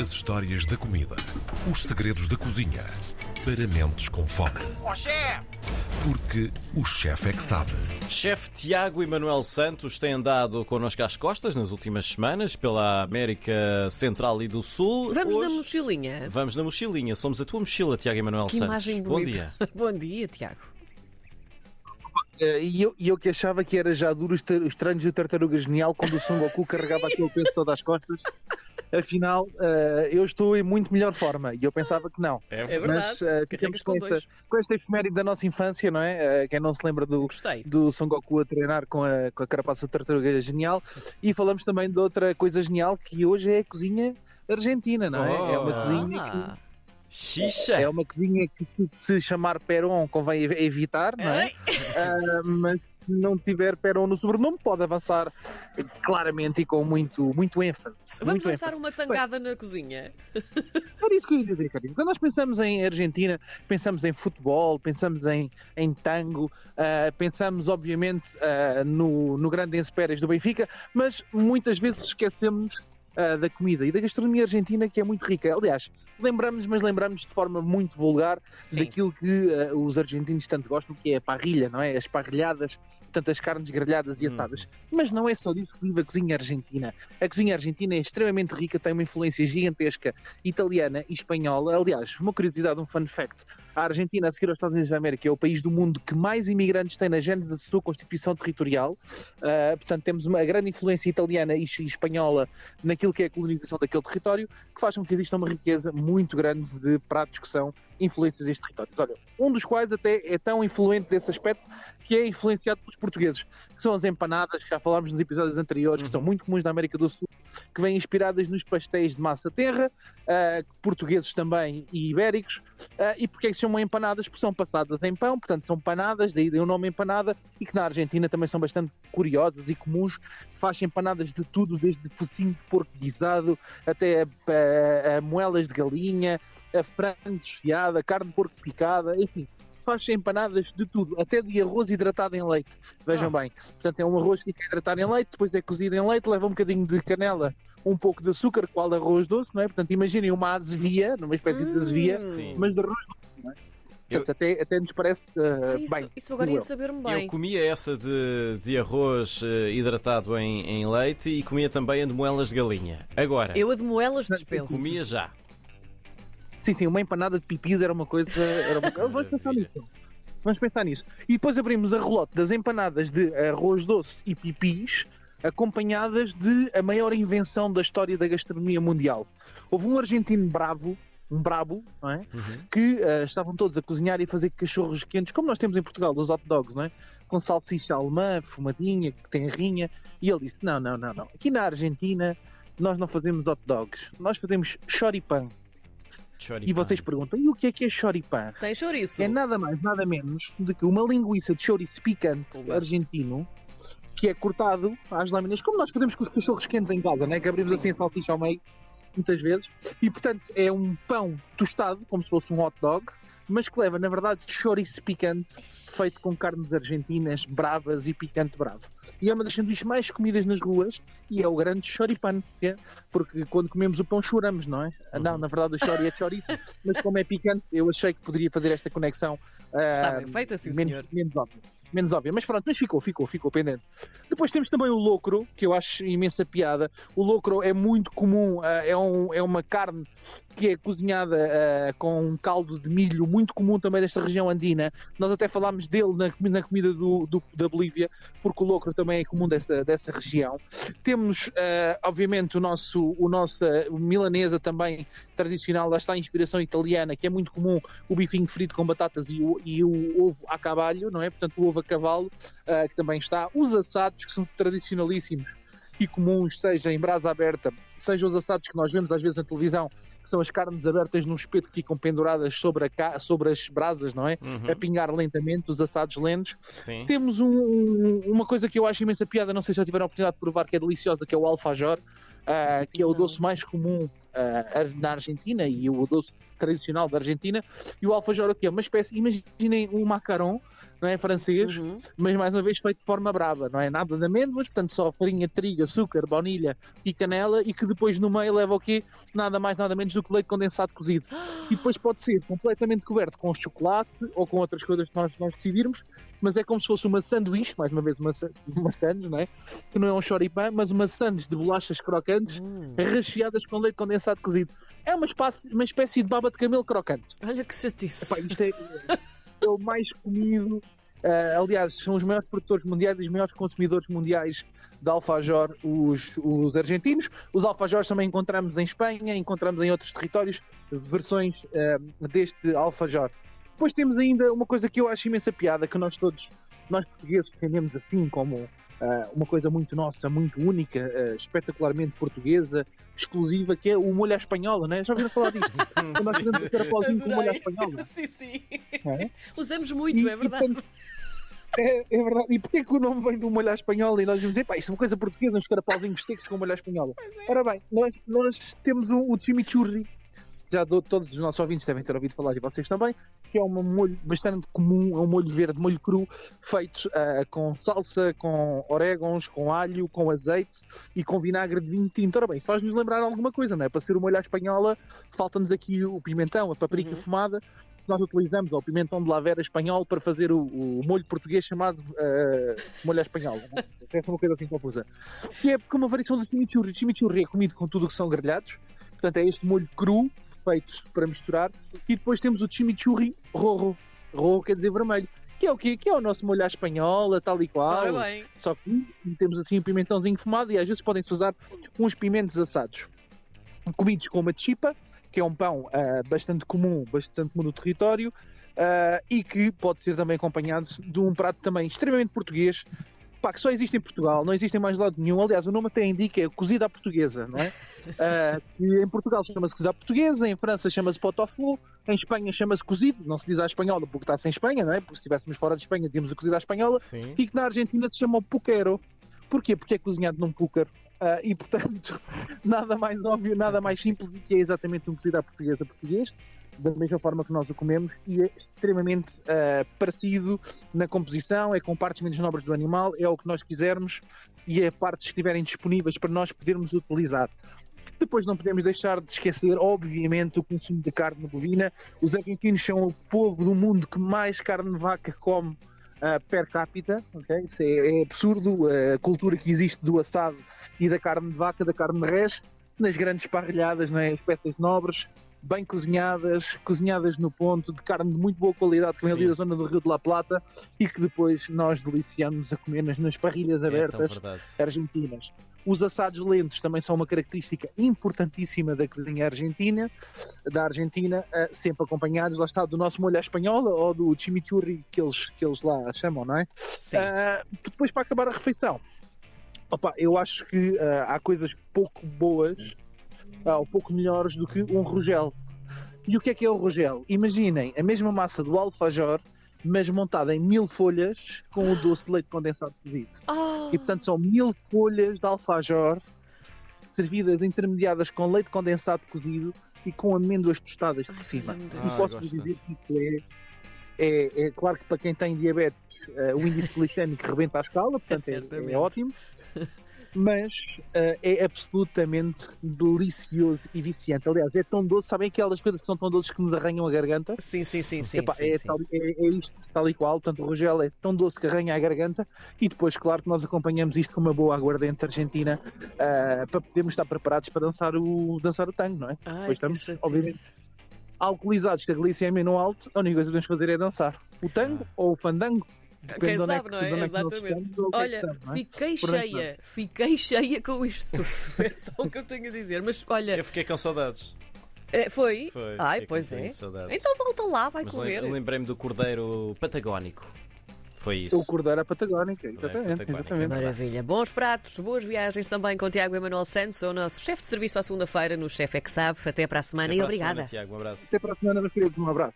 As histórias da comida. Os segredos da cozinha. Para mentes com fome. Ó chefe! Porque o chefe é que sabe. Chefe Tiago Emanuel Santos tem andado connosco às costas nas últimas semanas pela América Central e do Sul. Vamos Hoje, na mochilinha. Vamos na mochilinha. Somos a tua mochila, Tiago Emanuel Que Santos. imagem Bom bonita. dia. Bom dia, Tiago. Eh, E eu, eu que achava que era já duro os, tar- os treinos do Tartaruga Genial quando o Son Goku carregava aquele peso todo às costas. Afinal, eh, eu estou em muito melhor forma e eu pensava que não. É verdade. Mas ficamos com com, esta, com esta efeméride da nossa infância, não é? Eh, quem não se lembra do, Gostei. do Son Goku a treinar com a, com a carapaça do Tartaruga Genial. E falamos também de outra coisa genial que hoje é a cozinha argentina, não é? É uma Oh. cozinha que Ah, Xixa. é uma cozinha que se chamar Peron convém ev- evitar, não é? Ah, mas não tiver Peron no sobrenome, pode avançar claramente e com muito, muito ênfase. Vamos muito lançar uma tangada na cozinha. Era isso que eu ia dizer, Carinho. Quando nós pensamos em Argentina, pensamos em futebol, pensamos em, em tango, ah, pensamos, obviamente, ah, no, no grande Enzo Pérez do Benfica, mas muitas vezes esquecemos ah, da comida e da gastronomia argentina, que é muito rica. Aliás, lembramos, mas lembramos de forma muito vulgar Sim. daquilo que ah, os argentinos tanto gostam, que é a parrilha, não é? As parrilhadas, portanto, as carnes grelhadas e Hum. assadas. Mas não é só disso que vive a cozinha argentina. A cozinha argentina é extremamente rica, tem uma influência gigantesca italiana e espanhola. Aliás, uma curiosidade, um fun fact: a Argentina, a seguir aos Estados Unidos da América, é o país do mundo que mais imigrantes tem na gênese da sua constituição territorial. Ah, portanto, temos uma grande influência italiana e e espanhola naquilo que é a colonização daquele território, que faz com que exista uma riqueza muito grande de pratos que são influentes destes territórios. Olha, um dos quais até é tão influente desse aspecto que é influenciado pelos portugueses, que são as empanadas, que já falámos nos episódios anteriores, que são muito comuns na América do Sul, que vêm inspiradas nos pastéis de massa terra, ah, portugueses também e ibéricos. Ah, e porque é que se chamam empanadas? Porque são passadas em pão, portanto são panadas, daí o nome empanada, e que na Argentina também são bastante curiosas e comuns. Faz empanadas de tudo, desde focinho de porco guisado até a, a- a moelas de galinha, a frango desfiado, a carne de porco picada, enfim. Faz empanadas de tudo, até de arroz hidratado em leite. Vejam bem. Portanto, é um arroz que fica hidratado em leite, depois é cozido em leite, leva um bocadinho de canela, um pouco de açúcar, qual arroz doce, não é? Portanto, imaginem uma azevia, numa espécie de azevia, Sim. mas de arroz doce, não é? Portanto, até, até nos parece ah, isso, bem. isso agora ia eu. saber-me Eu bem. comia essa de, de arroz eh, hidratado em, em leite e comia também a de moelas de galinha. Agora, Eu a de moelas dispenso. comia já. Sim, sim, uma empanada de pipis era uma coisa. Era uma... Vamos pensar nisso. Vamos pensar nisso. E depois abrimos a relote das empanadas de arroz doce e pipis, acompanhadas de a maior invenção da história da gastronomia mundial. Houve um argentino bravo, um brabo, não é? Uhum. que ah, estavam todos a cozinhar e a fazer cachorros quentes, como nós temos em Portugal, dos hot dogs, não é? Com salsicha alemã, fumadinha, que tem rinha. E ele disse: Não, não, não, não. Aqui na Argentina nós não fazemos hot dogs, nós fazemos choripan. E Choripan. vocês perguntam, e o que é que é choripan? Tem chouriço. É nada mais, nada menos do que uma linguiça de chouriço picante Pumba. argentino que é cortado às lâminas, como nós fazemos com os cachorros quentes em casa, né? que abrimos assim a salsicha ao meio, muitas vezes. E, portanto, é um pão tostado, como se fosse um hot dog, mas que leva, na verdade, chouriço picante, feito com carnes argentinas bravas e picante bravo. E é uma das sanduíches mais comidas nas ruas e é o grande choripan, é- porque quando comemos o pão choramos, não é? Ah, Não, na verdade o chori é chorizo, mas como é picante, eu achei que poderia fazer esta conexão Está ah, bem feita, sim, menos, senhor. menos óbvia. Menos óbvia, mas pronto, mas ficou, ficou, ficou pendente. Depois temos também o locro, que eu acho imensa piada. O locro é muito comum, ah, é, um- é uma carne que é cozinhada ah, com um caldo de milho, muito comum também desta região andina. Nós até falámos dele na, na comida do, do- da Bolívia, porque o locro também é comum desta, desta região. Temos, ah, obviamente, o nosso, o nosso ah, milanesa também tradicional, lá está a inspiração italiana, que é muito comum o bifinho frito com batatas e o, e o ovo a cavalho, não é? Portanto, o ovo a cavalo, ah, que também está. Os assados, que são tradicionalíssimos e comuns, seja em brasa aberta, seja os assados que nós vemos às vezes na televisão, que são as carnes abertas num espeto que ficam penduradas sobre, a ca- sobre as brasas, não é? Uhum. A pingar lentamente, os assados lentos. Sim. Temos um- um- uma coisa que eu acho imensa piada, não sei se já tiveram a oportunidade de provar, que é deliciosa, que é o alfajor, ah, que é o doce mais comum ah, na Argentina e o doce tradicional da Argentina. E o alfajor aqui é uma espécie, imaginem um macaron, não é francês, Uhum. mas mais uma vez feito de forma brava, não é nada de amêndoas, portanto só farinha, trigo, açúcar, baunilha e canela e que depois no meio leva o quê? Nada mais, nada menos do que leite condensado cozido. E depois pode ser completamente coberto com chocolate ou com outras coisas que nós, nós decidirmos, mas é como se fosse uma sanduíche, mais uma vez uma, uma sandes, não é? Que não é um choripã, mas uma sandes de bolachas crocantes Hum. recheadas com leite condensado cozido. É uma espécie, uma espécie de baba de camelo crocante. Olha que chatice. Epá, isto é, é o mais comido. ah, aliás, são os maiores produtores mundiais e os maiores consumidores mundiais de alfajor, os, os argentinos. Os alfajores também encontramos em Espanha, encontramos em outros territórios versões ah, deste alfajor. Depois temos ainda uma coisa que eu acho imensa piada, que nós todos, nós portugueses, entendemos assim como ah, uma coisa muito nossa, muito única, ah, espetacularmente portuguesa, exclusiva, que é o molho à espanhola, né? Já ouviram falar disso? Nós fazemos o caracolzinho com o molho à espanhola. sim, sim. É? Usamos muito, E- é e, verdade. portanto, É, é verdade. E porquê que o nome vem do molho à espanhola? E nós dizemos, epá, isto é uma coisa portuguesa, uns carapauzinhos secos com molho à espanhola. é. Ora bem, nós, nós temos o, o chimichurri, já do- todos os nossos ouvintes devem ter ouvido falar, e vocês também, que é um molho bastante comum, é um molho verde, molho cru, feito ah, com salsa, com orégãos, com alho, com azeite e com vinagre de vinho tinto. Ora bem, faz-nos lembrar alguma coisa, não é? Para ser o molho à espanhola, falta-nos aqui o pimentão, a paprika Uhum. fumada, nós utilizamos o pimentão de lavera espanhol para fazer o, o molho português chamado eh, molho à espanhola. Né? Essa é uma coisa assim confusa. Que é como uma variação do chimichurri. Chimichurri é comido com tudo o que são grelhados. Portanto, é este molho cru, feito para misturar. E depois temos o chimichurri rojo. Rojo quer dizer vermelho. Que é o quê? Que é o nosso molho à espanhola, tal e qual. Ora bem. Só que temos assim um pimentãozinho fumado e às vezes podem-se usar uns pimentos assados. Comidos com uma chipa, que é um pão ah, bastante comum, bastante comum no território, ah, e que pode ser também acompanhado de um prato também extremamente português, pá, que só existe em Portugal, não existe em mais lado nenhum. Aliás, o nome até indica é cozida à portuguesa, não é? Que em Portugal chama-se cozida à portuguesa, em França chama-se pot-au-feu, em Espanha chama-se cozido, não se diz à espanhola porque está-se em Espanha, não é? Porque se estivéssemos fora de Espanha, tínhamos o cozido à espanhola Sim. e que na Argentina se chama puquero. Porquê? Porque é cozinhado num púcaro. Ah, e portanto, nada mais óbvio, nada mais simples do que é exatamente um cozido à portuguesa português, da mesma forma que nós o comemos, e é extremamente ah, parecido na composição, é com partes menos nobres do animal, é o que nós quisermos e é partes que estiverem disponíveis para nós podermos utilizar. Depois não podemos deixar de esquecer, obviamente, o consumo de carne bovina. Os argentinos são o povo do mundo que mais carne de vaca come ah, per capita, ok? Isso é, é absurdo, a cultura que existe do assado e da carne de vaca, da carne de res, nas grandes parrilhadas, não é? as peças nobres, bem cozinhadas, cozinhadas no ponto, de carne de muito boa qualidade, que vem ali Sim. da zona do Rio de la Plata, e que depois nós deliciamos a comer nas, nas parrilhas É tão abertas verdade. argentinas. Os assados lentos também são uma característica importantíssima da cozinha argentina, da Argentina, eh, sempre acompanhados, lá está, do nosso molho à espanhola ou do chimichurri que eles, que eles lá chamam, não é? Sim. Ah, depois para acabar a refeição, opa, eu acho que ah, há coisas pouco boas ah, ou pouco melhores do que um rogel. E o que é que é o rogel? Imaginem a mesma massa do alfajor, mas montada em mil folhas com o doce de leite condensado cozido. Ah, E portanto são mil folhas de alfajor servidas intermediadas com leite condensado cozido e com amêndoas tostadas por cima. meu E. Ah, posso dizer que isso é, é, é claro que para quem tem diabetes eh, o índice glicémico rebenta a escala, portanto é, é ótimo. Mas eh, é absolutamente delicioso e viciante. Aliás, é tão doce, sabem aquelas coisas que são tão doces que nos arranham a garganta? Sim, sim, sim, sim. Epá, sim, é, sim. tal- é- é isto, tal e qual. Portanto, o Rogel é tão doce que arranha a garganta. E depois, claro, que nós acompanhamos isto com uma boa aguardente argentina ah, para podermos estar preparados para dançar o, dançar o tango, não é? Ai, estamos, chatice. obviamente. Alcoolizados, que a glicemia no alto, a única coisa que podemos fazer é dançar. O tango ou o fandango. Depende Quem onde sabe, é que, não é? é Exatamente. estamos é Olha, estamos, é? fiquei cheia, fiquei cheia com isto tudo. É só o que eu tenho a dizer. Mas olha, Eu fiquei com saudades. foi? Foi. Ai, pois é. Então volta lá, vai Mas comer. lem- lembrei-me do cordeiro patagónico. Foi isso. O cordeiro à patagónica, é exatamente. patagónica. exatamente. Maravilha. Bons pratos, boas viagens também com Tiago Emanuel Santos, é o nosso chefe de serviço à segunda-feira no Chefe é que Sabe. Até para a semana Até e para a obrigada. semana, Tiago. Um abraço. Até para a semana, meus queridos. Um abraço.